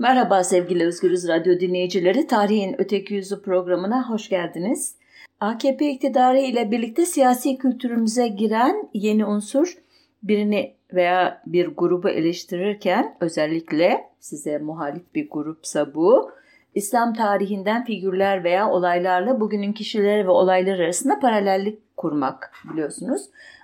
Merhaba sevgili Özgürüz Radyo dinleyicileri. Tarihin Öteki Yüzü programına hoş geldiniz. AKP iktidarı ile birlikte siyasi kültürümüze giren yeni unsur birini veya bir grubu eleştirirken özellikle size muhalif bir grupsa bu İslam tarihinden figürler veya olaylarla bugünün kişileri ve olaylar arasında paralellik kurmak biliyorsunuz.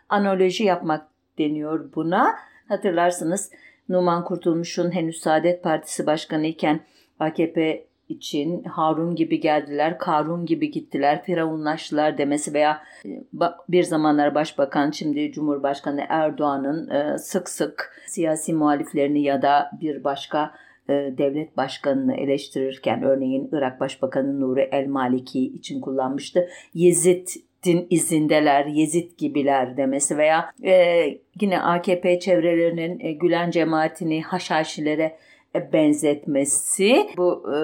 Analoji yapmak deniyor buna. Hatırlarsınız Numan Kurtulmuş'un henüz Saadet Partisi Başkanı iken AKP için Harun gibi geldiler, Karun gibi gittiler, firavunlaştılar demesi veya e, bir zamanlar Başbakan şimdi Cumhurbaşkanı Erdoğan'ın e, sık sık siyasi muhaliflerini ya da bir başka e, devlet başkanını eleştirirken örneğin Irak Başbakanı Nuri El Maliki için kullanmıştı. Yezid din izindeler, Yezid gibiler demesi veya e, yine AKP çevrelerinin e, Gülen cemaatini Haşhaşilere e, benzetmesi bu e,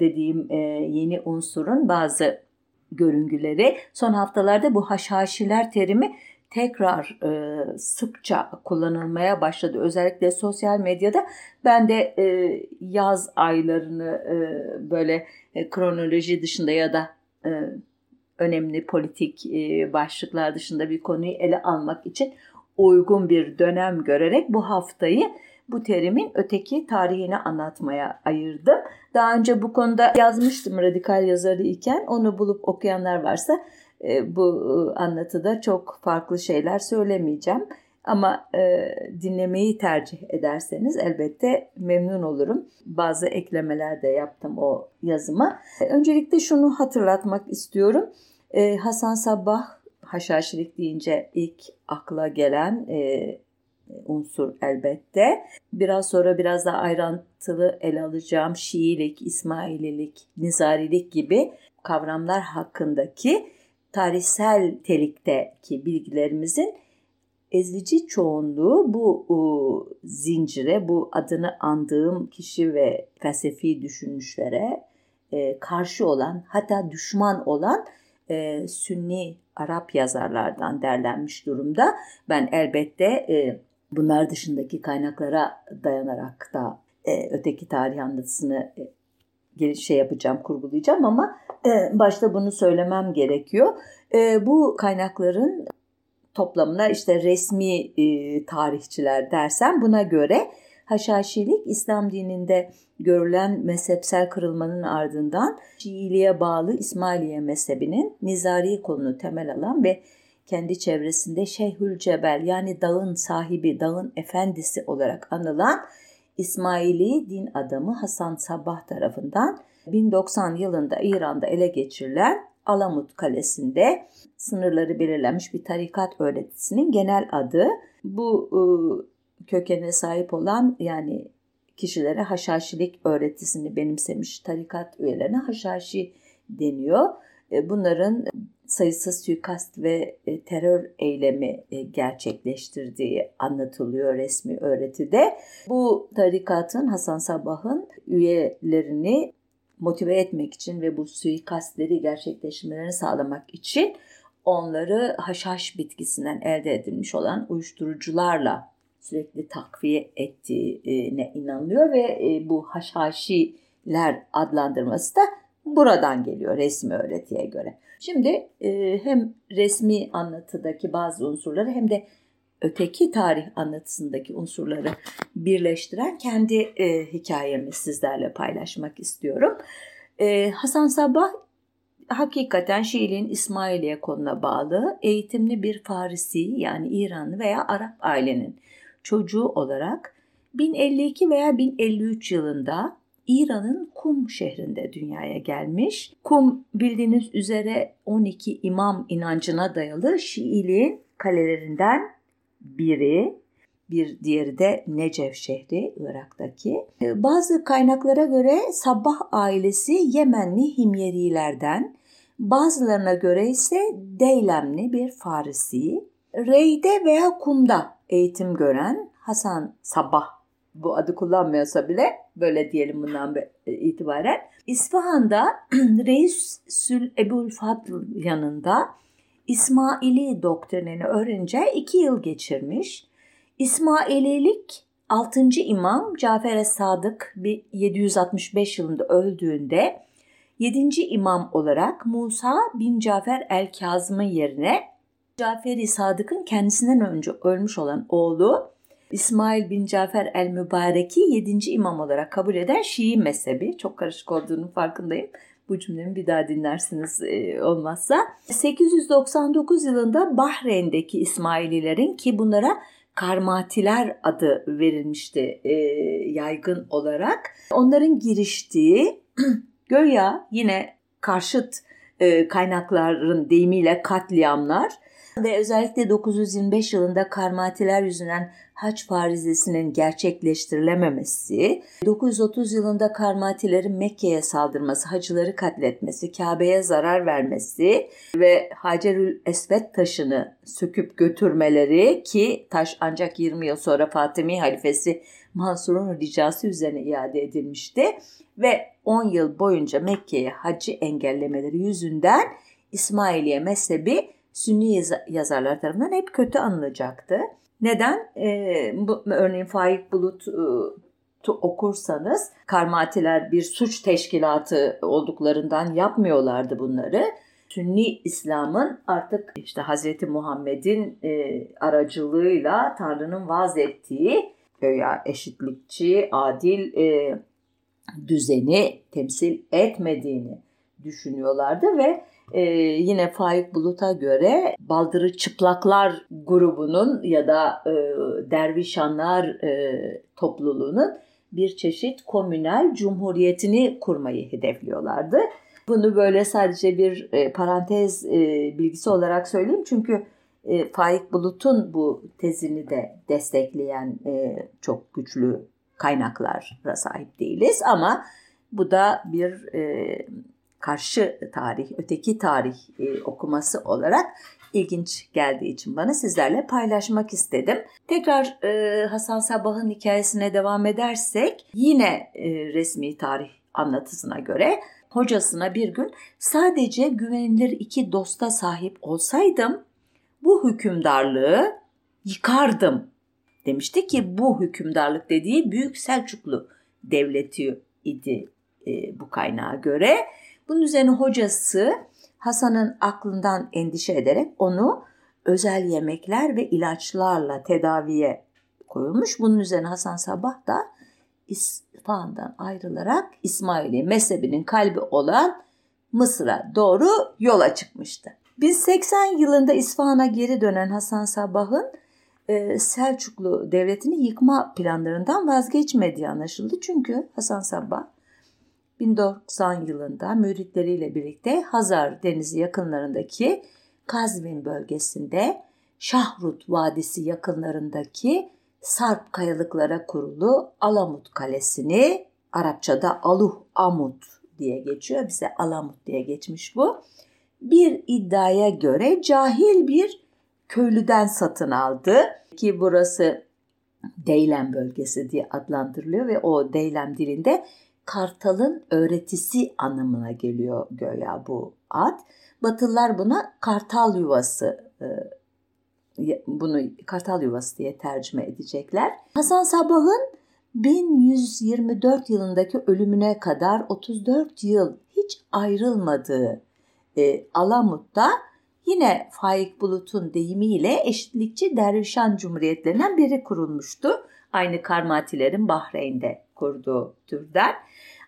dediğim e, yeni unsurun bazı görüngüleri son haftalarda bu haşhaşiler terimi tekrar e, sıkça kullanılmaya başladı. Özellikle sosyal medyada ben de e, yaz aylarını e, böyle e, kronoloji dışında ya da e, önemli politik başlıklar dışında bir konuyu ele almak için uygun bir dönem görerek bu haftayı bu terimin öteki tarihini anlatmaya ayırdım. Daha önce bu konuda yazmıştım radikal yazarı iken onu bulup okuyanlar varsa bu anlatıda çok farklı şeyler söylemeyeceğim. Ama e, dinlemeyi tercih ederseniz elbette memnun olurum. Bazı eklemeler de yaptım o yazıma. Öncelikle şunu hatırlatmak istiyorum. E, Hasan Sabbah haşhaşilik deyince ilk akla gelen e, unsur elbette. Biraz sonra biraz daha ayrıntılı ele alacağım Şiilik, İsmaililik, Nizarilik gibi kavramlar hakkındaki tarihsel telikteki bilgilerimizin ezici çoğunluğu bu o, zincire, bu adını andığım kişi ve felsefi düşünüşlere e, karşı olan hatta düşman olan e, Sünni Arap yazarlardan derlenmiş durumda. Ben elbette e, bunlar dışındaki kaynaklara dayanarak da e, öteki tarih anlatısını e, şey yapacağım, kurgulayacağım ama e, başta bunu söylemem gerekiyor. E, bu kaynakların toplamına işte resmi e, tarihçiler dersem buna göre Haşhaşilik İslam dininde görülen mezhepsel kırılmanın ardından Şiiliğe bağlı İsmailiye mezhebinin nizari kolunu temel alan ve kendi çevresinde Şeyhül Cebel yani dağın sahibi, dağın efendisi olarak anılan İsmaili din adamı Hasan Sabah tarafından 1090 yılında İran'da ele geçirilen Alamut Kalesi'nde sınırları belirlenmiş bir tarikat öğretisinin genel adı. Bu e, kökene sahip olan yani kişilere haşhaşilik öğretisini benimsemiş tarikat üyelerine haşhaşi deniyor. E, bunların sayısız suikast ve e, terör eylemi e, gerçekleştirdiği anlatılıyor resmi öğretide. Bu tarikatın Hasan Sabah'ın üyelerini motive etmek için ve bu suikastleri gerçekleştirmelerini sağlamak için onları haşhaş bitkisinden elde edilmiş olan uyuşturucularla sürekli takviye ettiğine inanılıyor ve e, bu haşhaşiler adlandırması da buradan geliyor resmi öğretiye göre. Şimdi e, hem resmi anlatıdaki bazı unsurları hem de öteki tarih anlatısındaki unsurları birleştiren kendi e, hikayemi sizlerle paylaşmak istiyorum. Hasan Sabah hakikaten Şiiliğin İsmailiye konuna bağlı eğitimli bir Farisi yani İranlı veya Arap ailenin çocuğu olarak 1052 veya 1053 yılında İran'ın Kum şehrinde dünyaya gelmiş. Kum bildiğiniz üzere 12 imam inancına dayalı Şiiliğin kalelerinden biri. Bir diğeri de Necef şehri Irak'taki. Bazı kaynaklara göre Sabah ailesi Yemenli Himyerilerden, bazılarına göre ise Deylemli bir Farisi. Rey'de veya Kum'da eğitim gören Hasan Sabah bu adı kullanmıyorsa bile böyle diyelim bundan itibaren. İsfahan'da Reis Sül Ebul Fadl yanında İsmaili doktrinini öğrenince iki yıl geçirmiş. İsmaililik 6. İmam Cafer es-Sadık 765 yılında öldüğünde 7. imam olarak Musa bin Cafer el-Kazım'ın yerine Cafer-i Sadık'ın kendisinden önce ölmüş olan oğlu İsmail bin Cafer el-Mübarek'i 7. imam olarak kabul eden Şii mezhebi. Çok karışık olduğunu farkındayım. Bu cümlemi bir daha dinlersiniz e, olmazsa. 899 yılında Bahreyn'deki İsmaililerin ki bunlara Karmatiler adı verilmişti e, yaygın olarak. Onların giriştiği göya yine karşıt e, kaynakların deyimiyle katliamlar ve özellikle 925 yılında Karmatiler yüzünden haç farizesinin gerçekleştirilememesi, 930 yılında Karmatilerin Mekke'ye saldırması, hacıları katletmesi, Kabe'ye zarar vermesi ve Hacerül Esved taşını söküp götürmeleri ki taş ancak 20 yıl sonra Fatimi halifesi Mansur'un ricası üzerine iade edilmişti ve 10 yıl boyunca Mekke'ye hacı engellemeleri yüzünden İsmailiye mezhebi Sünni yazarlar tarafından hep kötü anılacaktı. Neden? Ee, bu, örneğin Faik Bulut e, okursanız Karmatiler bir suç teşkilatı olduklarından yapmıyorlardı bunları. Sünni İslam'ın artık işte Hazreti Muhammed'in e, aracılığıyla Tanrı'nın vaz ettiği ya eşitlikçi, adil e, düzeni temsil etmediğini düşünüyorlardı ve ee, yine Faik Bulut'a göre Baldırı Çıplaklar grubunun ya da e, Dervişanlar e, topluluğunun bir çeşit komünel cumhuriyetini kurmayı hedefliyorlardı. Bunu böyle sadece bir e, parantez e, bilgisi olarak söyleyeyim çünkü e, Faik Bulut'un bu tezini de destekleyen e, çok güçlü kaynaklara sahip değiliz ama bu da bir e, karşı tarih, öteki tarih e, okuması olarak ilginç geldiği için bana sizlerle paylaşmak istedim. Tekrar e, Hasan Sabah'ın hikayesine devam edersek yine e, resmi tarih anlatısına göre hocasına bir gün sadece güvenilir iki dosta sahip olsaydım bu hükümdarlığı yıkardım demişti ki bu hükümdarlık dediği Büyük Selçuklu devleti idi e, bu kaynağa göre. Bunun üzerine hocası Hasan'ın aklından endişe ederek onu özel yemekler ve ilaçlarla tedaviye koyulmuş. Bunun üzerine Hasan Sabah da İsfahan'dan ayrılarak İsmaili mezhebinin kalbi olan Mısır'a doğru yola çıkmıştı. 1080 yılında İsfahan'a geri dönen Hasan Sabah'ın e, Selçuklu devletini yıkma planlarından vazgeçmediği anlaşıldı. Çünkü Hasan Sabah 1090 yılında müritleriyle birlikte Hazar Denizi yakınlarındaki Kazvin bölgesinde Şahrut Vadisi yakınlarındaki Sarp kayalıklara kurulu Alamut Kalesi'ni Arapçada Aluh Amut diye geçiyor. Bize Alamut diye geçmiş bu. Bir iddiaya göre cahil bir köylüden satın aldı ki burası Deylem bölgesi diye adlandırılıyor ve o Deylem dilinde kartalın öğretisi anlamına geliyor göya bu ad. Batılılar buna kartal yuvası e, bunu kartal yuvası diye tercüme edecekler. Hasan Sabah'ın 1124 yılındaki ölümüne kadar 34 yıl hiç ayrılmadığı e, Alamut'ta yine Faik Bulut'un deyimiyle eşitlikçi Dervişan Cumhuriyetlerinden biri kurulmuştu. Aynı Karmatilerin Bahreyn'de kurduğu türden.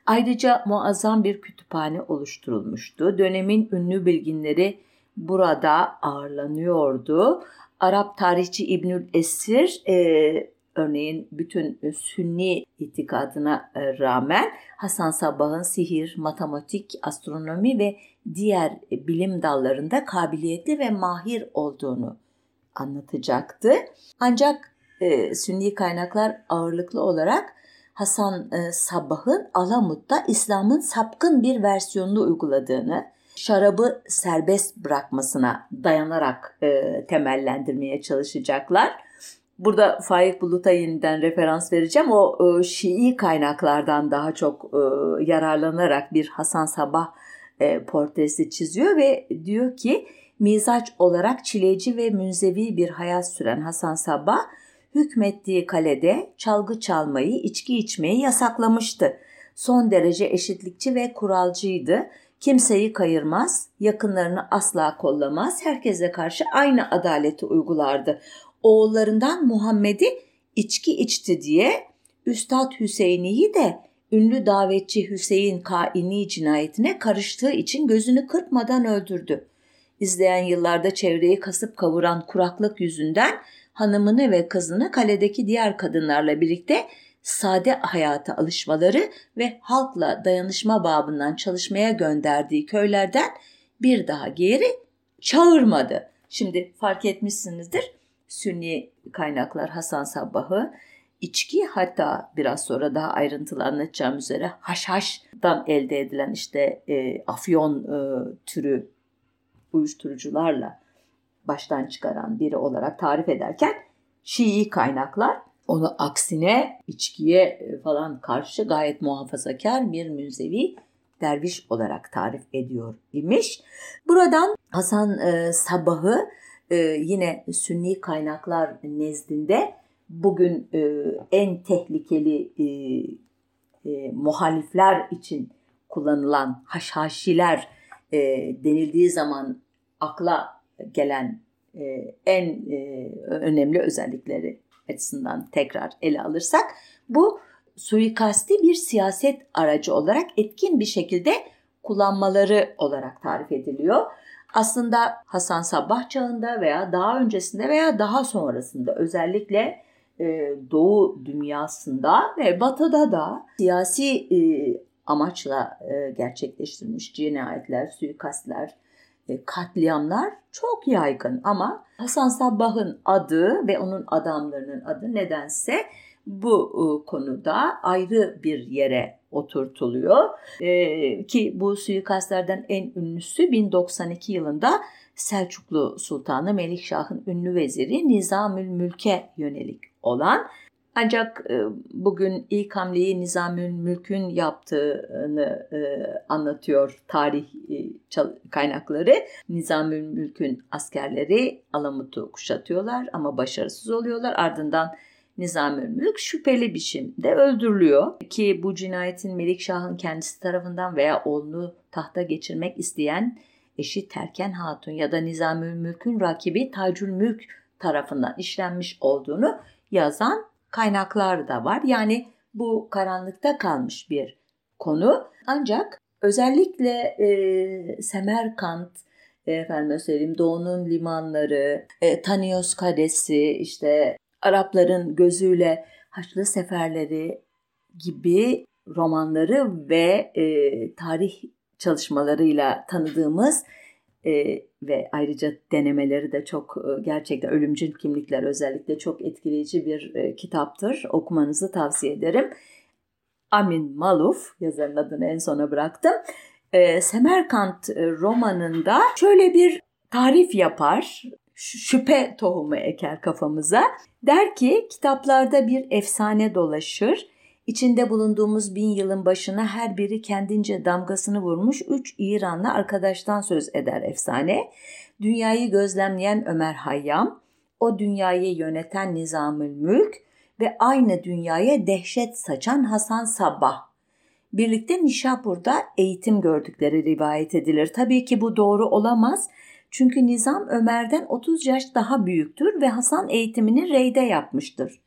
Ayrıca muazzam bir kütüphane oluşturulmuştu. Dönemin ünlü bilginleri burada ağırlanıyordu. Arap tarihçi İbnül Esir e, örneğin bütün Sünni itikadına e, rağmen Hasan Sabbah'ın sihir, matematik, astronomi ve diğer bilim dallarında kabiliyetli ve mahir olduğunu anlatacaktı. Ancak e, Sünni kaynaklar ağırlıklı olarak Hasan e, Sabbah'ın Alamut'ta İslam'ın sapkın bir versiyonunu uyguladığını, şarabı serbest bırakmasına dayanarak e, temellendirmeye çalışacaklar. Burada Faik Bulut'a yeniden referans vereceğim. O e, Şii kaynaklardan daha çok e, yararlanarak bir Hasan Sabah e, portresi çiziyor ve diyor ki mizaç olarak çileci ve münzevi bir hayat süren Hasan Sabah hükmettiği kalede çalgı çalmayı, içki içmeyi yasaklamıştı. Son derece eşitlikçi ve kuralcıydı. Kimseyi kayırmaz, yakınlarını asla kollamaz, herkese karşı aynı adaleti uygulardı. Oğullarından Muhammed'i içki içti diye Üstad Hüseyin'i de ünlü davetçi Hüseyin Kaini cinayetine karıştığı için gözünü kırpmadan öldürdü. İzleyen yıllarda çevreyi kasıp kavuran kuraklık yüzünden hanımını ve kızını kaledeki diğer kadınlarla birlikte sade hayata alışmaları ve halkla dayanışma babından çalışmaya gönderdiği köylerden bir daha geri çağırmadı. Şimdi fark etmişsinizdir. Sünni kaynaklar Hasan Sabbah'ı içki hatta biraz sonra daha ayrıntılı anlatacağım üzere haşhaştan elde edilen işte e, afyon e, türü uyuşturucularla baştan çıkaran biri olarak tarif ederken Şii kaynaklar onu aksine içkiye e, falan karşı gayet muhafazakar bir münzevi derviş olarak tarif ediyor imiş. Buradan Hasan e, Sabah'ı e, yine Sünni kaynaklar nezdinde bugün e, en tehlikeli e, e, muhalifler için kullanılan haşhaşiler e, denildiği zaman akla gelen e, en e, önemli özellikleri açısından tekrar ele alırsak bu suikasti bir siyaset aracı olarak etkin bir şekilde kullanmaları olarak tarif ediliyor. Aslında Hasan Sabbah çağında veya daha öncesinde veya daha sonrasında özellikle e, Doğu dünyasında ve Batı'da da siyasi amaçla gerçekleştirilmiş cinayetler, suikastler, katliamlar çok yaygın ama Hasan Sabbah'ın adı ve onun adamlarının adı nedense bu e, konuda ayrı bir yere oturtuluyor. E, ki bu suikastlerden en ünlüsü 1092 yılında Selçuklu Sultanı Melikşah'ın ünlü veziri Nizamül Mülk'e yönelik olan ancak e, bugün ilk hamleyi Nizamül Mülk'ün yaptığını e, anlatıyor tarih e, kaynakları. Nizamül Mülk'ün askerleri Alamut'u kuşatıyorlar ama başarısız oluyorlar. Ardından Nizamül Mülk şüpheli biçimde öldürülüyor. Ki bu cinayetin Melikşah'ın kendisi tarafından veya oğlunu tahta geçirmek isteyen eşi Terken Hatun ya da Nizamül Mülk'ün rakibi Tacül Mülk tarafından işlenmiş olduğunu yazan kaynaklar da var. Yani bu karanlıkta kalmış bir konu. Ancak özellikle e, Semerkant, e, efendim söyleyeyim Doğu'nun limanları, e, Tanios Kalesi, işte Arapların gözüyle Haçlı Seferleri gibi romanları ve e, tarih çalışmalarıyla tanıdığımız e, ve ayrıca denemeleri de çok e, gerçekten ölümcül kimlikler özellikle çok etkileyici bir e, kitaptır. Okumanızı tavsiye ederim. Amin Maluf yazarın adını en sona bıraktım. E, Semerkant romanında şöyle bir tarif yapar. Şüphe tohumu eker kafamıza. Der ki kitaplarda bir efsane dolaşır İçinde bulunduğumuz bin yılın başına her biri kendince damgasını vurmuş üç İranlı arkadaştan söz eder efsane. Dünyayı gözlemleyen Ömer Hayyam, o dünyayı yöneten Nizamül Mülk ve aynı dünyaya dehşet saçan Hasan Sabbah. Birlikte Nişapur'da eğitim gördükleri rivayet edilir. Tabii ki bu doğru olamaz. Çünkü Nizam Ömer'den 30 yaş daha büyüktür ve Hasan eğitimini Rey'de yapmıştır.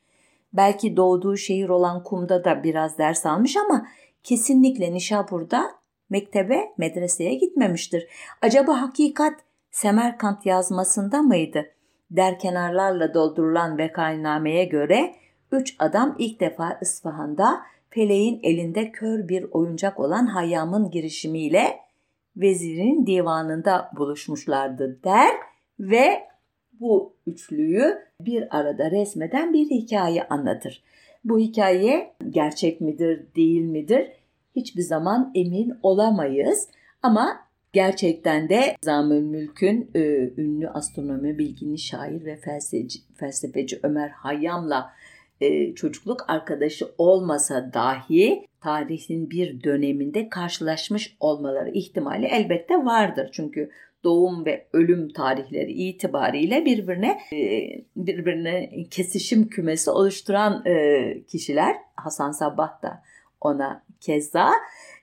Belki doğduğu şehir olan Kum'da da biraz ders almış ama kesinlikle Nişapur'da mektebe, medreseye gitmemiştir. Acaba hakikat Semerkant yazmasında mıydı? Der kenarlarla doldurulan vekainameye göre üç adam ilk defa İsfahan'da Feleğin elinde kör bir oyuncak olan Hayyam'ın girişimiyle vezirin divanında buluşmuşlardı der ve bu üçlüyü bir arada resmeden bir hikaye anlatır. Bu hikaye gerçek midir, değil midir? Hiçbir zaman emin olamayız ama gerçekten de Zamül Mülk'ün e, ünlü astronomi, bilgini şair ve felsefeci, felsefeci Ömer Hayyam'la e, çocukluk arkadaşı olmasa dahi tarihin bir döneminde karşılaşmış olmaları ihtimali elbette vardır. Çünkü doğum ve ölüm tarihleri itibariyle birbirine e, birbirine kesişim kümesi oluşturan e, kişiler Hasan Sabbah da ona keza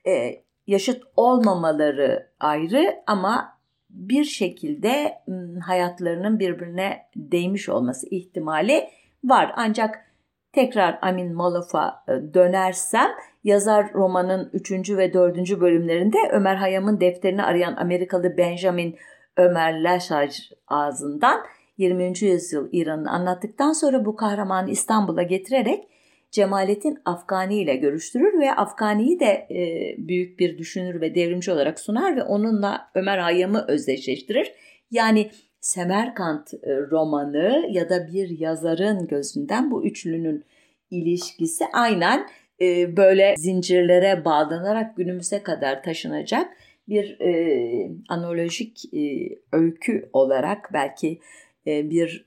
e, yaşıt olmamaları ayrı ama bir şekilde hayatlarının birbirine değmiş olması ihtimali var. Ancak tekrar Amin Malof'a dönersem yazar romanın 3. ve 4. bölümlerinde Ömer Hayam'ın defterini arayan Amerikalı Benjamin Ömer Laşaj ağzından 20. yüzyıl İran'ı anlattıktan sonra bu kahramanı İstanbul'a getirerek Cemalettin Afgani ile görüştürür ve Afgani'yi de e, büyük bir düşünür ve devrimci olarak sunar ve onunla Ömer Hayyam'ı özdeşleştirir. Yani Semerkant e, romanı ya da bir yazarın gözünden bu üçlünün ilişkisi aynen e, böyle zincirlere bağlanarak günümüze kadar taşınacak bir e, analojik e, öykü olarak belki e, bir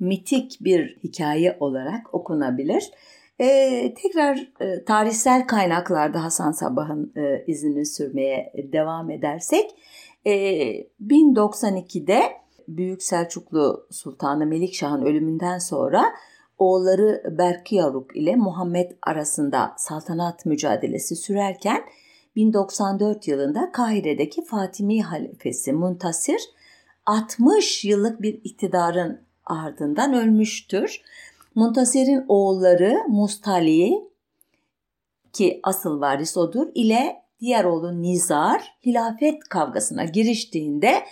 mitik bir hikaye olarak okunabilir. E, tekrar e, tarihsel kaynaklarda Hasan Sabah'ın e, izini sürmeye devam edersek e, 1092'de Büyük Selçuklu Sultanı Melikşah'ın ölümünden sonra oğulları Berkiyaruk ile Muhammed arasında saltanat mücadelesi sürerken 1094 yılında Kahire'deki Fatimi halifesi Muntasir 60 yıllık bir iktidarın ardından ölmüştür. Muntasir'in oğulları Mustali ki asıl varis odur ile diğer oğlu Nizar hilafet kavgasına giriştiğinde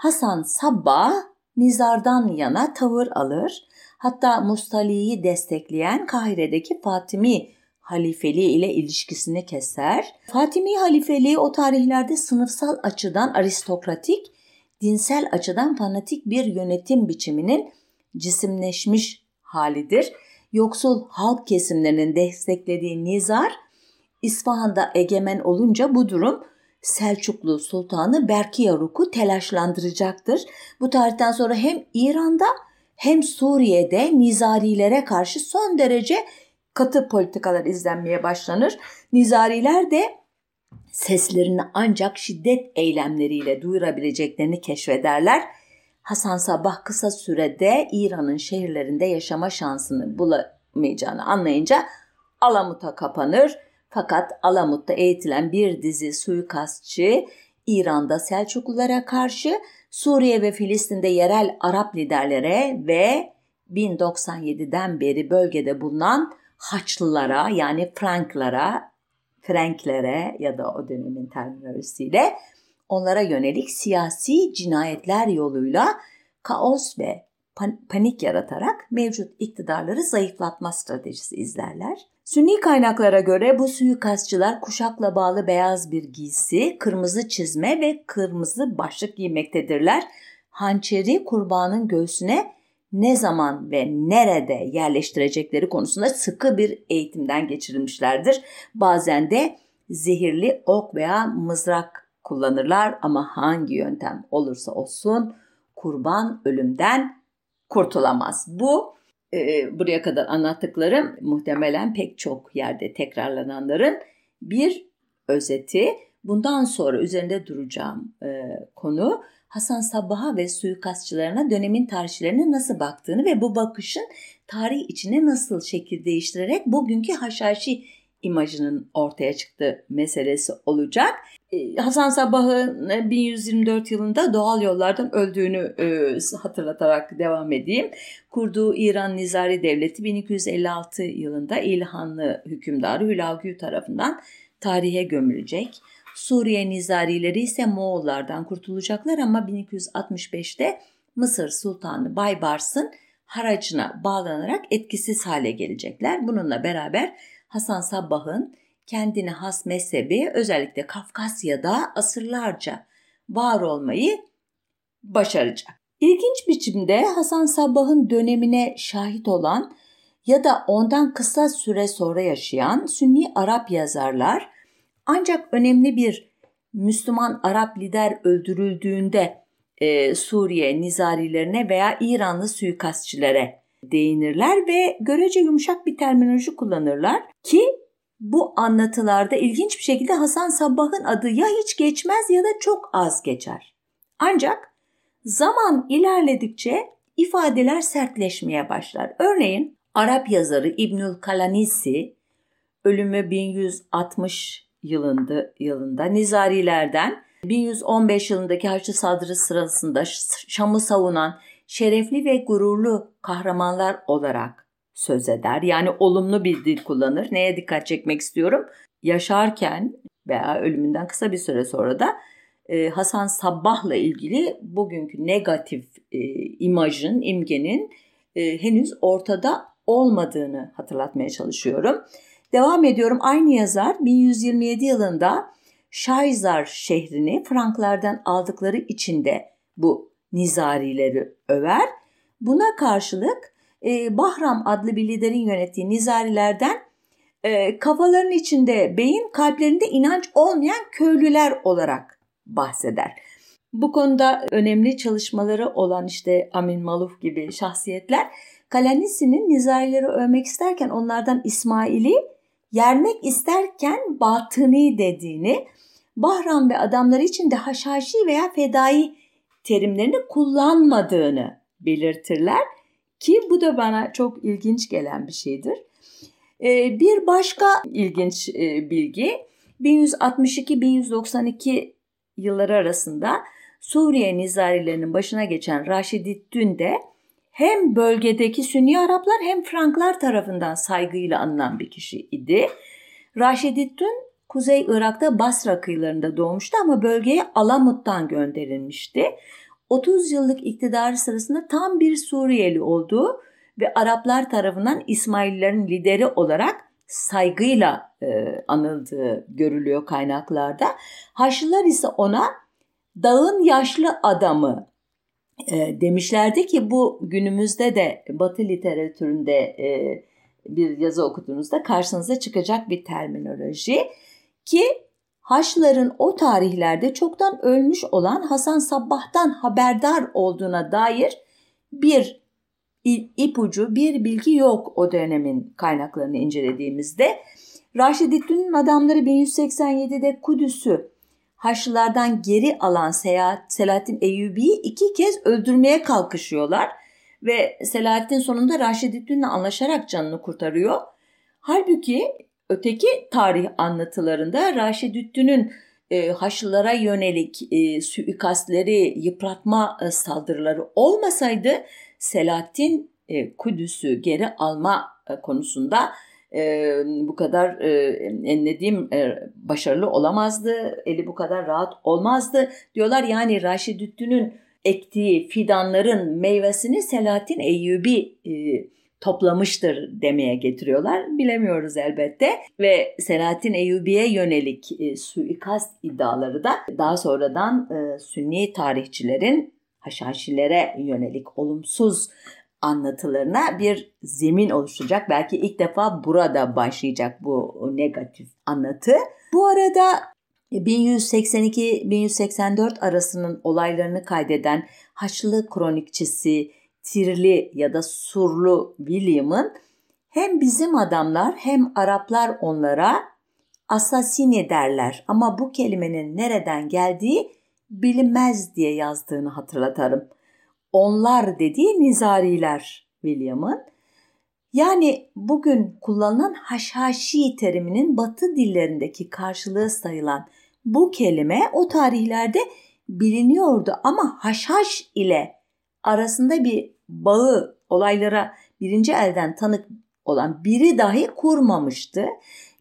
Hasan Sabbah Nizar'dan yana tavır alır. Hatta Mustali'yi destekleyen Kahire'deki Fatimi halifeliği ile ilişkisini keser. Fatimi halifeliği o tarihlerde sınıfsal açıdan aristokratik, dinsel açıdan fanatik bir yönetim biçiminin cisimleşmiş halidir. Yoksul halk kesimlerinin desteklediği Nizar, İsfahan'da egemen olunca bu durum Selçuklu Sultanı Berkiyaruk'u telaşlandıracaktır. Bu tarihten sonra hem İran'da hem Suriye'de Nizarilere karşı son derece katı politikalar izlenmeye başlanır. Nizariler de seslerini ancak şiddet eylemleriyle duyurabileceklerini keşfederler. Hasan Sabah kısa sürede İran'ın şehirlerinde yaşama şansını bulamayacağını anlayınca Alamut'a kapanır. Fakat Alamut'ta eğitilen bir dizi suikastçı İran'da Selçuklulara karşı Suriye ve Filistin'de yerel Arap liderlere ve 1097'den beri bölgede bulunan Haçlılara yani Franklara, Franklere ya da o dönemin terminolojisiyle onlara yönelik siyasi cinayetler yoluyla kaos ve panik yaratarak mevcut iktidarları zayıflatma stratejisi izlerler. Sünni kaynaklara göre bu suikastçılar kuşakla bağlı beyaz bir giysi, kırmızı çizme ve kırmızı başlık giymektedirler. Hançeri kurbanın göğsüne ne zaman ve nerede yerleştirecekleri konusunda sıkı bir eğitimden geçirilmişlerdir. Bazen de zehirli ok veya mızrak kullanırlar ama hangi yöntem olursa olsun kurban ölümden kurtulamaz. Bu e, buraya kadar anlattıklarım muhtemelen pek çok yerde tekrarlananların bir özeti. Bundan sonra üzerinde duracağım e, konu Hasan Sabbah'a ve suikastçılarına dönemin tarihçilerine nasıl baktığını ve bu bakışın tarih içine nasıl şekil değiştirerek bugünkü haşhaşi imajının ortaya çıktığı meselesi olacak. Ee, Hasan Sabbah'ın 1124 yılında doğal yollardan öldüğünü e, hatırlatarak devam edeyim. Kurduğu İran Nizari Devleti 1256 yılında İlhanlı hükümdarı Hülagü tarafından tarihe gömülecek. Suriye Nizarileri ise Moğollardan kurtulacaklar ama 1265'te Mısır Sultanı Baybars'ın haracına bağlanarak etkisiz hale gelecekler. Bununla beraber Hasan Sabbah'ın kendine has mezhebi özellikle Kafkasya'da asırlarca var olmayı başaracak. İlginç biçimde Hasan Sabbah'ın dönemine şahit olan ya da ondan kısa süre sonra yaşayan Sünni Arap yazarlar ancak önemli bir Müslüman Arap lider öldürüldüğünde e, Suriye nizarilerine veya İranlı suikastçilere değinirler ve görece yumuşak bir terminoloji kullanırlar ki bu anlatılarda ilginç bir şekilde Hasan Sabbah'ın adı ya hiç geçmez ya da çok az geçer. Ancak zaman ilerledikçe ifadeler sertleşmeye başlar. Örneğin Arap yazarı İbnül Kalanisi ölümü 1160 yılında, yılında Nizarilerden 1115 yılındaki Haçlı Sadrı sırasında Şam'ı savunan şerefli ve gururlu kahramanlar olarak söz eder. Yani olumlu bir dil kullanır. Neye dikkat çekmek istiyorum? Yaşarken veya ölümünden kısa bir süre sonra da e, Hasan Sabbah'la ilgili bugünkü negatif e, imajın, imgenin e, henüz ortada olmadığını hatırlatmaya çalışıyorum. Devam ediyorum. Aynı yazar 1127 yılında Şahizar şehrini Franklardan aldıkları içinde bu nizarileri över. Buna karşılık e, Bahram adlı bir liderin yönettiği nizarilerden e, kafaların içinde beyin, kalplerinde inanç olmayan köylüler olarak bahseder. Bu konuda önemli çalışmaları olan işte Amin Maluf gibi şahsiyetler Kalanisi'nin nizarileri övmek isterken onlardan İsmail'i yermek isterken batıni dediğini, Bahram ve adamları için de haşhaşi veya fedai terimlerini kullanmadığını belirtirler ki bu da bana çok ilginç gelen bir şeydir. Ee, bir başka ilginç e, bilgi 1162-1192 yılları arasında Suriye nizarilerinin başına geçen Raşididdin de hem bölgedeki Sünni Araplar hem Franklar tarafından saygıyla anılan bir kişi idi. Raşididdin Kuzey Irak'ta Basra kıyılarında doğmuştu ama bölgeye Alamut'tan gönderilmişti. 30 yıllık iktidarı sırasında tam bir Suriyeli olduğu ve Araplar tarafından İsmaililerin lideri olarak saygıyla e, anıldığı görülüyor kaynaklarda. Haçlılar ise ona dağın yaşlı adamı e, demişlerdi ki bu günümüzde de Batı literatüründe e, bir yazı okuduğunuzda karşınıza çıkacak bir terminoloji ki Haçlıların o tarihlerde çoktan ölmüş olan Hasan Sabbah'tan haberdar olduğuna dair bir ipucu, bir bilgi yok o dönemin kaynaklarını incelediğimizde. Raşididdin'in adamları 1187'de Kudüs'ü Haçlılardan geri alan Selahattin Eyyubi'yi iki kez öldürmeye kalkışıyorlar ve Selahattin sonunda Raşididdin'le anlaşarak canını kurtarıyor. Halbuki öteki tarih anlatılarında Raşididdin'in e, Haçlılara yönelik e, suikastleri, yıpratma e, saldırıları olmasaydı Selahattin e, Kudüs'ü geri alma e, konusunda e, bu kadar e, diyeyim e, başarılı olamazdı, eli bu kadar rahat olmazdı diyorlar. Yani Raşidüddin'in ektiği fidanların meyvesini Selahattin Eyyubi e, toplamıştır demeye getiriyorlar. Bilemiyoruz elbette. Ve Selahattin Eyyubi'ye yönelik e, suikast iddiaları da daha sonradan e, Sünni tarihçilerin Haşhaşilere yönelik olumsuz anlatılarına bir zemin oluşturacak. Belki ilk defa burada başlayacak bu negatif anlatı. Bu arada 1182-1184 arasının olaylarını kaydeden Haçlı kronikçisi Tirli ya da Surlu William'ın hem bizim adamlar hem Araplar onlara asasini derler. Ama bu kelimenin nereden geldiği bilinmez diye yazdığını hatırlatırım onlar dediği nizariler William'ın. Yani bugün kullanılan haşhaşi teriminin batı dillerindeki karşılığı sayılan bu kelime o tarihlerde biliniyordu. Ama haşhaş ile arasında bir bağı olaylara birinci elden tanık olan biri dahi kurmamıştı.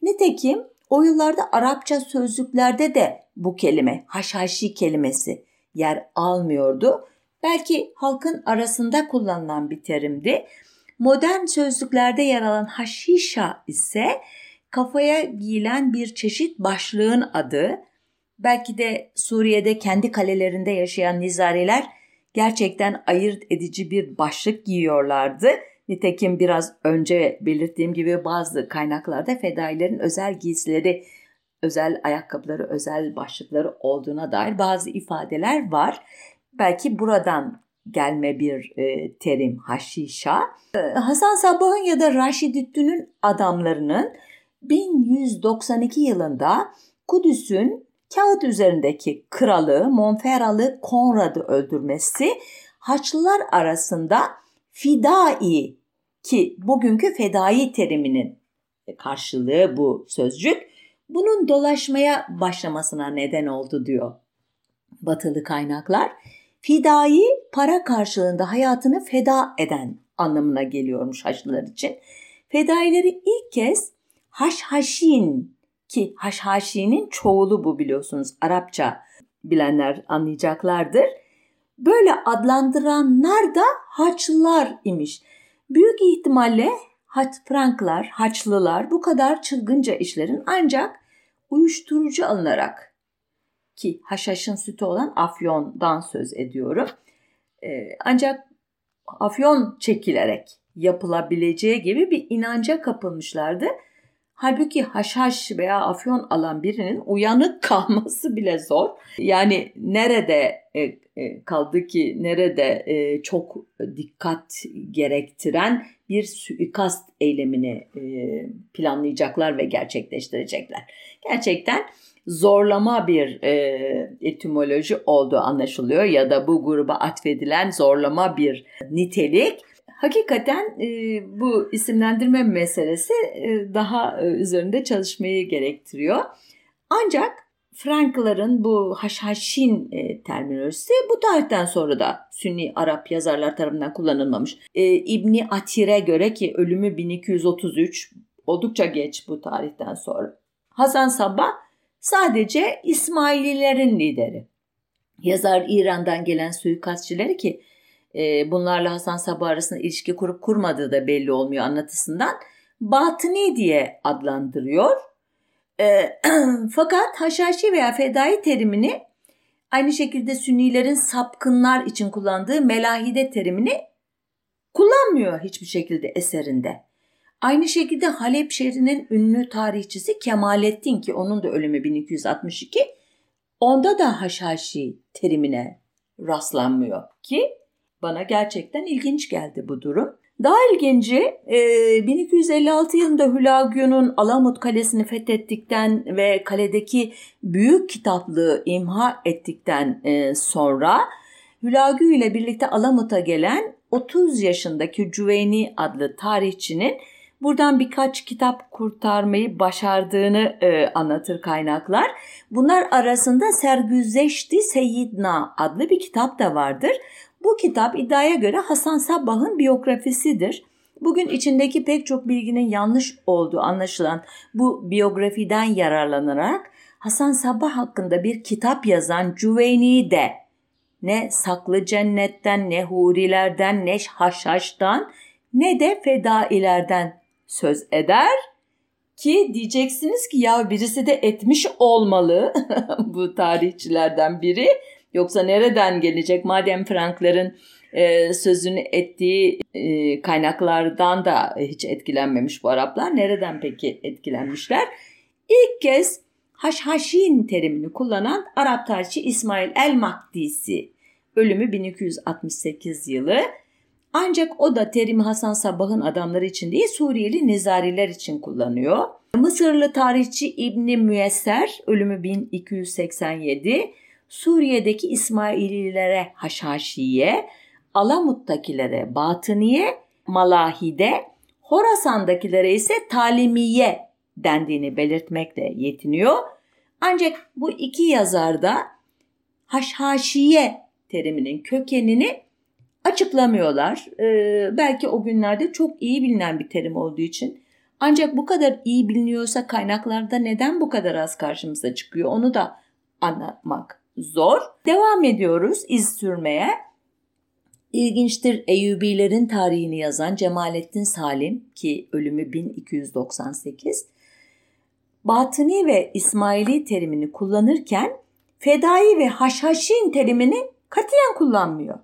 Nitekim o yıllarda Arapça sözlüklerde de bu kelime haşhaşi kelimesi yer almıyordu belki halkın arasında kullanılan bir terimdi. Modern sözlüklerde yer alan haşişa ise kafaya giyilen bir çeşit başlığın adı. Belki de Suriye'de kendi kalelerinde yaşayan nizariler gerçekten ayırt edici bir başlık giyiyorlardı. Nitekim biraz önce belirttiğim gibi bazı kaynaklarda fedailerin özel giysileri, özel ayakkabıları, özel başlıkları olduğuna dair bazı ifadeler var. Belki buradan gelme bir e, terim haşişa. E, Hasan Sabbah'ın ya da Raşidüddin'in adamlarının 1192 yılında Kudüs'ün kağıt üzerindeki kralı Monferalı Konrad'ı öldürmesi Haçlılar arasında fidai ki bugünkü fedai teriminin karşılığı bu sözcük bunun dolaşmaya başlamasına neden oldu diyor batılı kaynaklar. Fidai para karşılığında hayatını feda eden anlamına geliyormuş Haçlılar için. Fedaileri ilk kez haşhaşin ki haşhaşinin çoğulu bu biliyorsunuz Arapça bilenler anlayacaklardır. Böyle adlandıranlar da Haçlılar imiş. Büyük ihtimalle Hat Franklar, Haçlılar bu kadar çılgınca işlerin ancak uyuşturucu alınarak ki haşhaşın sütü olan afyondan söz ediyorum. Ee, ancak afyon çekilerek yapılabileceği gibi bir inanca kapılmışlardı. Halbuki haşhaş veya afyon alan birinin uyanık kalması bile zor. Yani nerede e, e, kaldı ki nerede e, çok dikkat gerektiren bir suikast eylemini planlayacaklar ve gerçekleştirecekler. Gerçekten zorlama bir etimoloji olduğu anlaşılıyor ya da bu gruba atfedilen zorlama bir nitelik hakikaten e, bu isimlendirme meselesi e, daha e, üzerinde çalışmayı gerektiriyor. Ancak Frankların bu haşhaşin e, terminolojisi bu tarihten sonra da Sünni Arap yazarlar tarafından kullanılmamış. E, İbni Atir'e göre ki ölümü 1233 oldukça geç bu tarihten sonra. Hasan Sabbah sadece İsmaililerin lideri. Yazar İran'dan gelen suikastçileri ki bunlarla Hasan Sabah arasında ilişki kurup kurmadığı da belli olmuyor anlatısından. Batıni diye adlandırıyor. Fakat haşhaşi veya fedai terimini aynı şekilde Sünnilerin sapkınlar için kullandığı melahide terimini kullanmıyor hiçbir şekilde eserinde. Aynı şekilde Halep şehrinin ünlü tarihçisi Kemalettin ki onun da ölümü 1262 onda da haşhaşi terimine rastlanmıyor ki bana gerçekten ilginç geldi bu durum. Daha ilginci 1256 e, yılında Hülagü'nün Alamut Kalesi'ni fethettikten ve kaledeki büyük kitaplığı imha ettikten e, sonra Hülagü ile birlikte Alamut'a gelen 30 yaşındaki Cüveyni adlı tarihçinin buradan birkaç kitap kurtarmayı başardığını e, anlatır kaynaklar. Bunlar arasında Sergüzeşti Seyyidna adlı bir kitap da vardır. Bu kitap iddiaya göre Hasan Sabbah'ın biyografisidir. Bugün içindeki pek çok bilginin yanlış olduğu anlaşılan bu biyografiden yararlanarak Hasan Sabbah hakkında bir kitap yazan Cüveyni de ne saklı cennetten ne hurilerden ne haşhaştan ne de fedailerden söz eder ki diyeceksiniz ki ya birisi de etmiş olmalı bu tarihçilerden biri Yoksa nereden gelecek? Madem Frankların e, sözünü ettiği e, kaynaklardan da hiç etkilenmemiş bu Araplar. Nereden peki etkilenmişler? İlk kez haşhaşin terimini kullanan Arap tarihçi İsmail el-Makdisi ölümü 1268 yılı. Ancak o da terimi Hasan Sabah'ın adamları için değil Suriyeli nizariler için kullanıyor. Mısırlı tarihçi İbni Müyesser ölümü 1287 Suriye'deki İsmaililere Haşhaşiye, Alamut'takilere Batıniye, Malahide, Horasan'dakilere ise Talimiye dendiğini belirtmekle yetiniyor. Ancak bu iki yazar da Haşhaşiye teriminin kökenini açıklamıyorlar. Ee, belki o günlerde çok iyi bilinen bir terim olduğu için. Ancak bu kadar iyi biliniyorsa kaynaklarda neden bu kadar az karşımıza çıkıyor onu da anlatmak zor. Devam ediyoruz iz sürmeye. İlginçtir Eyyubilerin tarihini yazan Cemalettin Salim ki ölümü 1298 Batıni ve İsmaili terimini kullanırken fedai ve haşhaşin terimini katiyen kullanmıyor.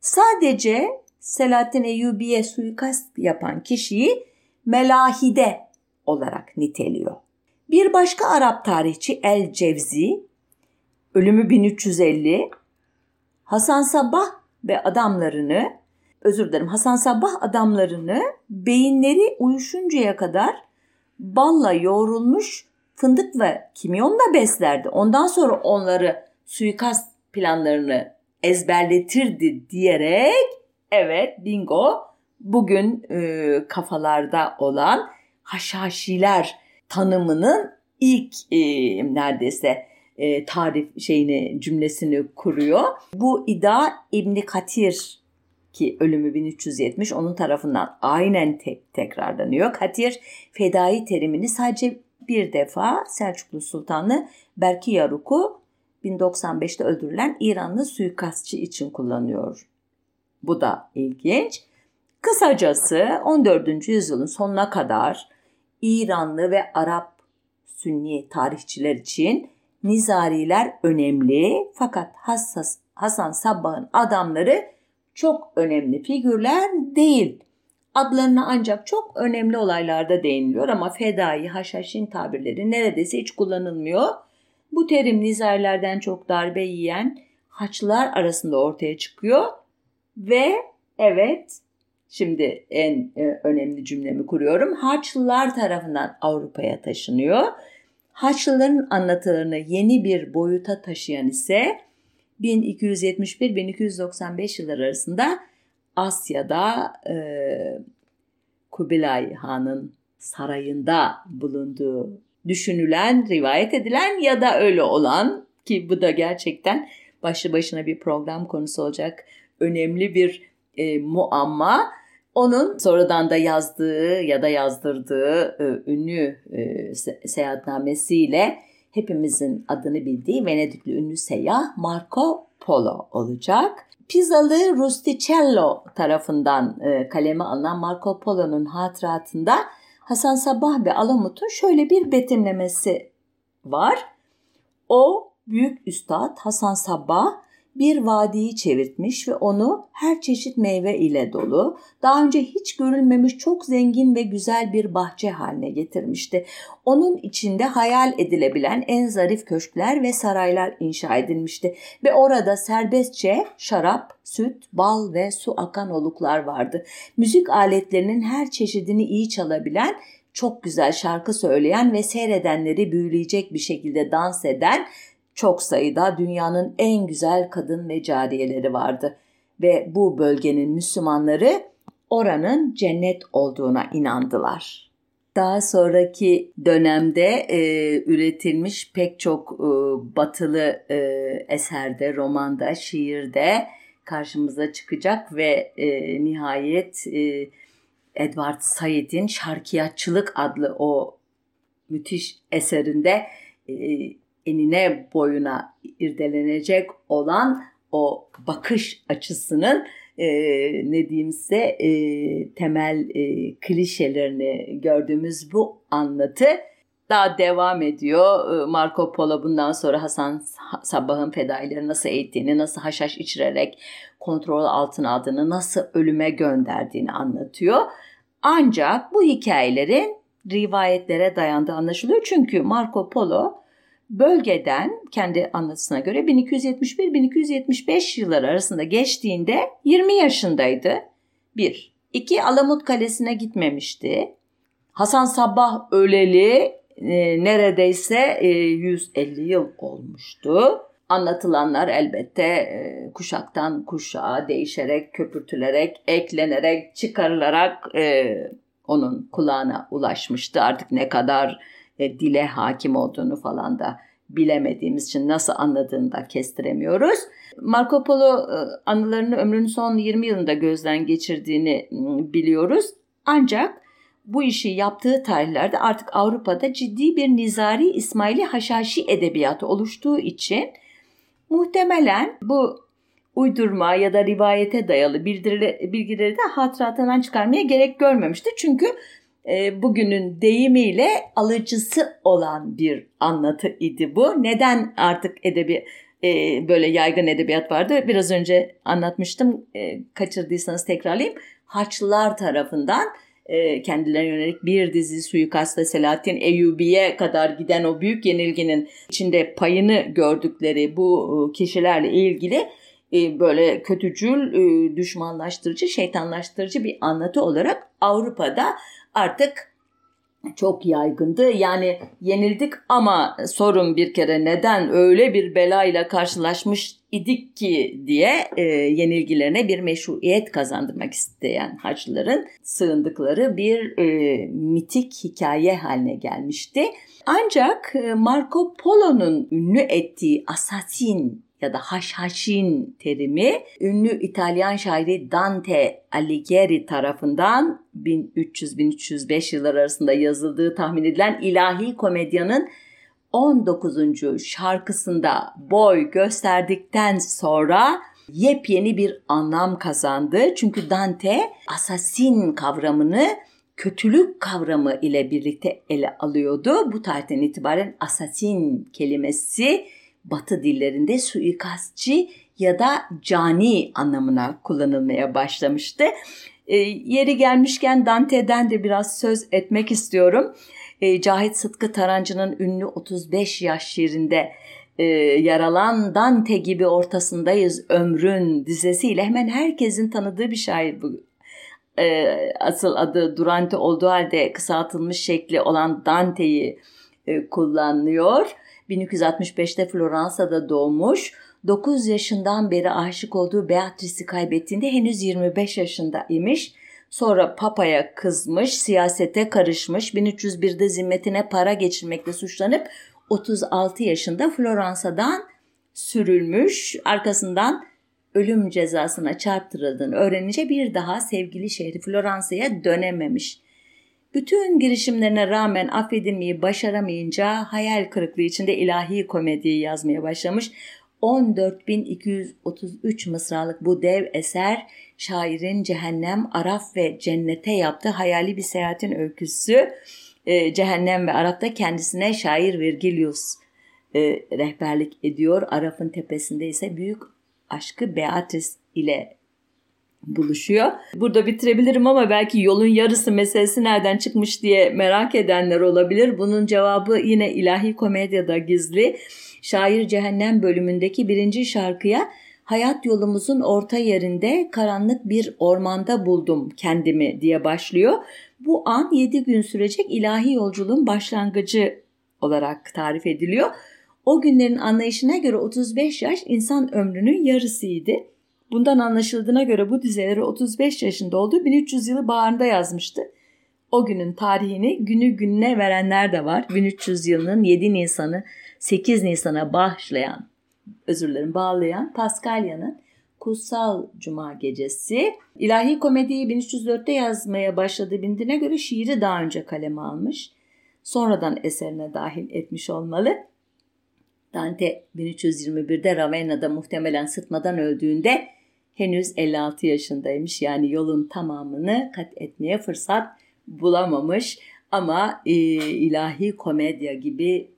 Sadece Selahattin Eyyubi'ye suikast yapan kişiyi melahide olarak niteliyor. Bir başka Arap tarihçi El Cevzi ölümü 1350 Hasan Sabbah ve adamlarını özür dilerim Hasan Sabbah adamlarını beyinleri uyuşuncaya kadar balla yoğrulmuş fındık ve kimyonla beslerdi. Ondan sonra onları suikast planlarını ezberletirdi diyerek evet bingo bugün e, kafalarda olan haşhaşiler tanımının ilk e, neredeyse e, tarif şeyini cümlesini kuruyor. Bu iddia İbni Katir ki ölümü 1370 onun tarafından aynen te- tekrarlanıyor. Katir fedai terimini sadece bir defa Selçuklu Sultanı Berki Yaruk'u 1095'te öldürülen İranlı suikastçı için kullanıyor. Bu da ilginç. Kısacası 14. yüzyılın sonuna kadar İranlı ve Arap Sünni tarihçiler için Nizariler önemli fakat hassas Hasan Sabbah'ın adamları çok önemli figürler değil. Adlarına ancak çok önemli olaylarda değiniliyor ama fedai, haşhaşin tabirleri neredeyse hiç kullanılmıyor. Bu terim nizarlerden çok darbe yiyen haçlar arasında ortaya çıkıyor ve evet şimdi en e, önemli cümlemi kuruyorum. Haçlılar tarafından Avrupa'ya taşınıyor. Haçlıların anlatılarını yeni bir boyuta taşıyan ise 1271-1295 yılları arasında Asya'da e, Kubilay Han'ın sarayında bulunduğu düşünülen, rivayet edilen ya da öyle olan ki bu da gerçekten başlı başına bir program konusu olacak önemli bir e, muamma. Onun sonradan da yazdığı ya da yazdırdığı e, ünlü e, seyahatnamesiyle hepimizin adını bildiği Venedikli ünlü seyyah Marco Polo olacak. Pisalı Rusticello tarafından e, kaleme alınan Marco Polo'nun hatıratında Hasan Sabah ve Alamut'un şöyle bir betimlemesi var. O büyük üstad Hasan Sabah bir vadiyi çevirtmiş ve onu her çeşit meyve ile dolu, daha önce hiç görülmemiş çok zengin ve güzel bir bahçe haline getirmişti. Onun içinde hayal edilebilen en zarif köşkler ve saraylar inşa edilmişti ve orada serbestçe şarap, süt, bal ve su akan oluklar vardı. Müzik aletlerinin her çeşidini iyi çalabilen çok güzel şarkı söyleyen ve seyredenleri büyüleyecek bir şekilde dans eden çok sayıda dünyanın en güzel kadın ve cariyeleri vardı ve bu bölgenin Müslümanları oranın cennet olduğuna inandılar. Daha sonraki dönemde e, üretilmiş pek çok e, batılı e, eserde, romanda, şiirde karşımıza çıkacak ve e, nihayet e, Edward Said'in Şarkiyatçılık adlı o müthiş eserinde e, enine boyuna irdelenecek olan o bakış açısının e, ne diyeyimse e, temel e, klişelerini gördüğümüz bu anlatı daha devam ediyor. E, Marco Polo bundan sonra Hasan Sabbah'ın fedaileri nasıl eğittiğini, nasıl haşhaş içirerek kontrol altına aldığını, nasıl ölüme gönderdiğini anlatıyor. Ancak bu hikayelerin rivayetlere dayandığı anlaşılıyor. Çünkü Marco Polo bölgeden kendi anlatısına göre 1271-1275 yılları arasında geçtiğinde 20 yaşındaydı. Bir. İki, Alamut Kalesi'ne gitmemişti. Hasan Sabbah öleli e, neredeyse e, 150 yıl olmuştu. Anlatılanlar elbette e, kuşaktan kuşağa değişerek, köpürtülerek, eklenerek, çıkarılarak e, onun kulağına ulaşmıştı. Artık ne kadar e, dile hakim olduğunu falan da bilemediğimiz için nasıl anladığını da kestiremiyoruz. Marco Polo e, anılarını ömrünün son 20 yılında gözden geçirdiğini biliyoruz. Ancak bu işi yaptığı tarihlerde artık Avrupa'da ciddi bir Nizari İsmaili Haşhaşi edebiyatı oluştuğu için muhtemelen bu uydurma ya da rivayete dayalı bilgileri de hatıratından çıkarmaya gerek görmemişti. Çünkü e, bugünün deyimiyle alıcısı olan bir anlatı idi bu. Neden artık edebi e, böyle yaygın edebiyat vardı? Biraz önce anlatmıştım. E, kaçırdıysanız tekrarlayayım. Haçlılar tarafından kendilerine yönelik bir dizi suikastla Selahattin Eyyubi'ye kadar giden o büyük yenilginin içinde payını gördükleri bu kişilerle ilgili böyle kötücül, düşmanlaştırıcı, şeytanlaştırıcı bir anlatı olarak Avrupa'da artık çok yaygındı. Yani yenildik ama sorun bir kere neden öyle bir belayla karşılaşmış idik ki diye e, yenilgilerine bir meşruiyet kazandırmak isteyen Haçlıların sığındıkları bir e, mitik hikaye haline gelmişti. Ancak e, Marco Polo'nun ünlü ettiği asasin ya da haşhaşin terimi ünlü İtalyan şairi Dante Alighieri tarafından 1300-1305 yıllar arasında yazıldığı tahmin edilen ilahi komedyanın 19. şarkısında boy gösterdikten sonra yepyeni bir anlam kazandı. Çünkü Dante asasin kavramını kötülük kavramı ile birlikte ele alıyordu. Bu tarihten itibaren asasin kelimesi Batı dillerinde suikastçı ya da cani anlamına kullanılmaya başlamıştı. E, yeri gelmişken Dante'den de biraz söz etmek istiyorum. E, Cahit Sıtkı Tarancı'nın ünlü 35 yaş şiirinde e, yer alan Dante gibi ortasındayız ömrün dizesiyle hemen herkesin tanıdığı bir şair bu. E, asıl adı Durante olduğu halde kısaltılmış şekli olan Dante'yi e, kullanıyor. 1265'te Floransa'da doğmuş. 9 yaşından beri aşık olduğu Beatrice'i kaybettiğinde henüz 25 yaşında imiş. Sonra papaya kızmış, siyasete karışmış. 1301'de zimmetine para geçirmekle suçlanıp 36 yaşında Floransa'dan sürülmüş. Arkasından ölüm cezasına çarptırıldığını öğrenince bir daha sevgili şehri Floransa'ya dönememiş. Bütün girişimlerine rağmen affedilmeyi başaramayınca hayal kırıklığı içinde ilahi komediyi yazmaya başlamış. 14.233 mısralık bu dev eser şairin cehennem, araf ve cennete yaptığı hayali bir seyahatin öyküsü. E, cehennem ve arafta kendisine şair Virgilius e, rehberlik ediyor. Araf'ın tepesinde ise büyük aşkı Beatrice ile buluşuyor. Burada bitirebilirim ama belki yolun yarısı meselesi nereden çıkmış diye merak edenler olabilir. Bunun cevabı yine ilahi komedyada gizli. Şair Cehennem bölümündeki birinci şarkıya hayat yolumuzun orta yerinde karanlık bir ormanda buldum kendimi diye başlıyor. Bu an 7 gün sürecek ilahi yolculuğun başlangıcı olarak tarif ediliyor. O günlerin anlayışına göre 35 yaş insan ömrünün yarısıydı. Bundan anlaşıldığına göre bu dizeleri 35 yaşında olduğu 1300 yılı baharında yazmıştı. O günün tarihini günü gününe verenler de var. 1300 yılının 7 Nisan'ı 8 Nisan'a bağışlayan, özür dilerim bağlayan Paskalya'nın Kutsal Cuma Gecesi. İlahi komediyi 1304'te yazmaya başladığı bilindiğine göre şiiri daha önce kaleme almış. Sonradan eserine dahil etmiş olmalı. Dante 1321'de Ravenna'da muhtemelen sıtmadan öldüğünde henüz 56 yaşındaymış. Yani yolun tamamını kat etmeye fırsat bulamamış. Ama e, ilahi komedya gibi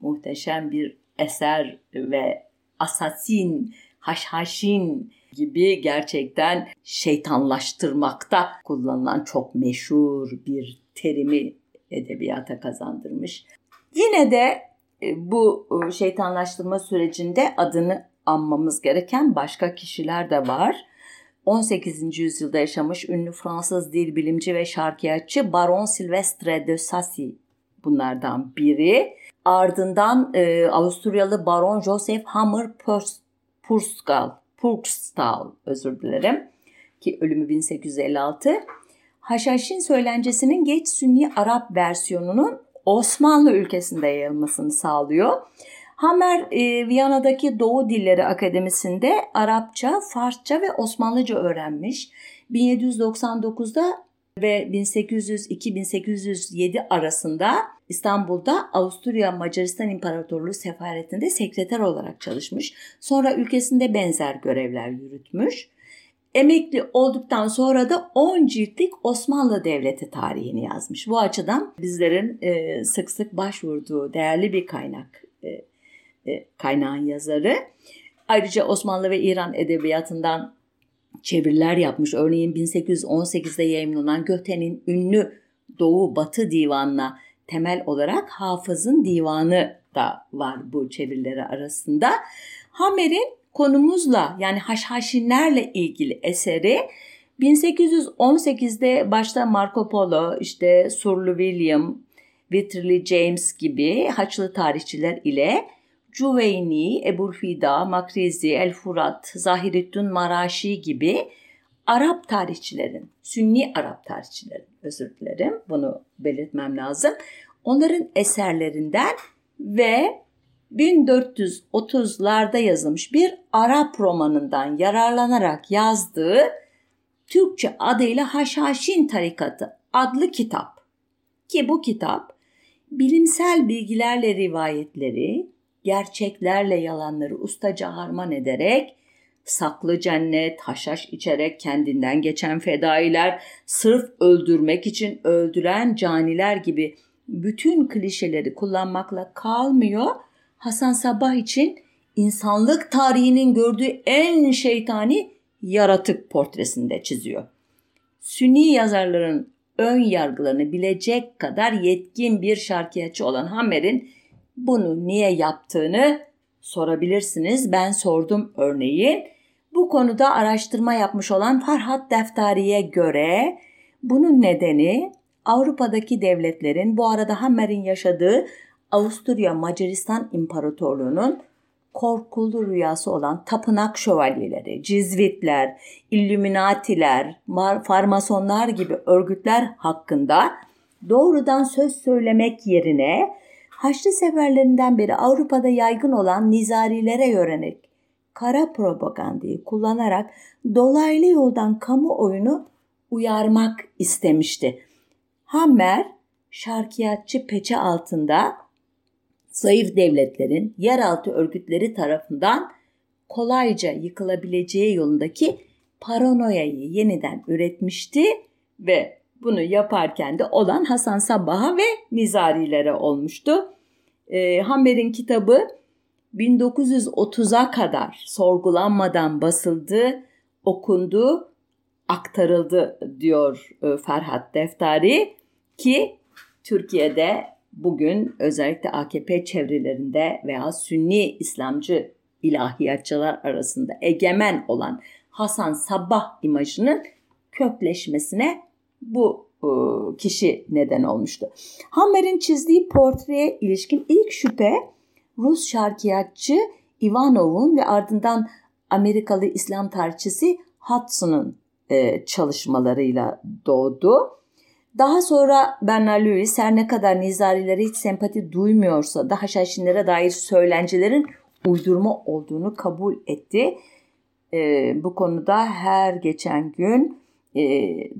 muhteşem bir eser ve asasin, haşhaşin gibi gerçekten şeytanlaştırmakta kullanılan çok meşhur bir terimi edebiyata kazandırmış. Yine de e, bu e, şeytanlaştırma sürecinde adını anmamız gereken başka kişiler de var. 18. yüzyılda yaşamış ünlü Fransız dil bilimci ve şarkiyatçı Baron Silvestre de Sassy bunlardan biri. Ardından e, Avusturyalı Baron Joseph Hammer Purstal, Purstal özür dilerim ki ölümü 1856. Haşhaşin söylencesinin geç Sünni Arap versiyonunun Osmanlı ülkesinde yayılmasını sağlıyor. Hammer e, Viyana'daki Doğu Dilleri Akademisi'nde Arapça, Farsça ve Osmanlıca öğrenmiş. 1799'da ve 1802-1807 arasında İstanbul'da Avusturya Macaristan İmparatorluğu sefaretinde sekreter olarak çalışmış. Sonra ülkesinde benzer görevler yürütmüş. Emekli olduktan sonra da 10 ciltlik Osmanlı Devleti tarihini yazmış. Bu açıdan bizlerin e, sık sık başvurduğu değerli bir kaynak e, kaynağın yazarı. Ayrıca Osmanlı ve İran edebiyatından çeviriler yapmış. Örneğin 1818'de yayınlanan Göte'nin ünlü Doğu Batı Divanı'na temel olarak Hafız'ın Divanı da var bu çevirileri arasında. Hamer'in konumuzla yani haşhaşinlerle ilgili eseri 1818'de başta Marco Polo, işte Surlu William, Whitley James gibi Haçlı tarihçiler ile Cüveyni, Ebulfida, Makrizi, El Furat, Zahireddin Maraşi gibi Arap tarihçilerin, Sünni Arap tarihçilerin özür dilerim bunu belirtmem lazım. Onların eserlerinden ve 1430'larda yazılmış bir Arap romanından yararlanarak yazdığı Türkçe adıyla Haşhaşin Tarikatı adlı kitap. Ki bu kitap bilimsel bilgilerle rivayetleri, gerçeklerle yalanları ustaca harman ederek saklı cennet, haşhaş içerek kendinden geçen fedailer, sırf öldürmek için öldüren caniler gibi bütün klişeleri kullanmakla kalmıyor. Hasan Sabah için insanlık tarihinin gördüğü en şeytani yaratık portresinde çiziyor. Sünni yazarların ön yargılarını bilecek kadar yetkin bir şarkiyatçı olan Hammer'in bunu niye yaptığını sorabilirsiniz. Ben sordum örneği. Bu konuda araştırma yapmış olan Farhat Deftari'ye göre bunun nedeni Avrupa'daki devletlerin bu arada Hammer'in yaşadığı Avusturya Macaristan İmparatorluğu'nun korkulu rüyası olan tapınak şövalyeleri, cizvitler, illüminatiler, farmasonlar gibi örgütler hakkında doğrudan söz söylemek yerine Haçlı seferlerinden beri Avrupa'da yaygın olan nizarilere yönelik kara propagandayı kullanarak dolaylı yoldan kamuoyunu uyarmak istemişti. Hammer, şarkiyatçı peçe altında zayıf devletlerin yeraltı örgütleri tarafından kolayca yıkılabileceği yolundaki paranoyayı yeniden üretmişti ve bunu yaparken de olan Hasan Sabbah'a ve Nizarilere olmuştu. E, Hammer'in kitabı 1930'a kadar sorgulanmadan basıldı, okundu, aktarıldı diyor e, Ferhat Deftari ki Türkiye'de bugün özellikle AKP çevrelerinde veya Sünni İslamcı ilahiyatçılar arasında egemen olan Hasan Sabbah imajının kökleşmesine bu e, kişi neden olmuştu. Hammer'in çizdiği portreye ilişkin ilk şüphe Rus şarkiyatçı Ivanov'un ve ardından Amerikalı İslam tarihçisi Hudson'ın e, çalışmalarıyla doğdu. Daha sonra Bernard Lewis her ne kadar nizarilere hiç sempati duymuyorsa da haşhaşinlere dair söylencilerin uydurma olduğunu kabul etti. E, bu konuda her geçen gün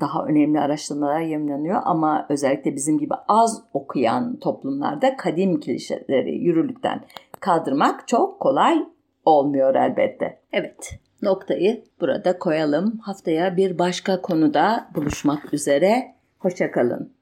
daha önemli araştırmalar yayınlanıyor ama özellikle bizim gibi az okuyan toplumlarda kadim klişeleri yürürlükten kaldırmak çok kolay olmuyor elbette. Evet, noktayı burada koyalım. Haftaya bir başka konuda buluşmak üzere. Hoşçakalın.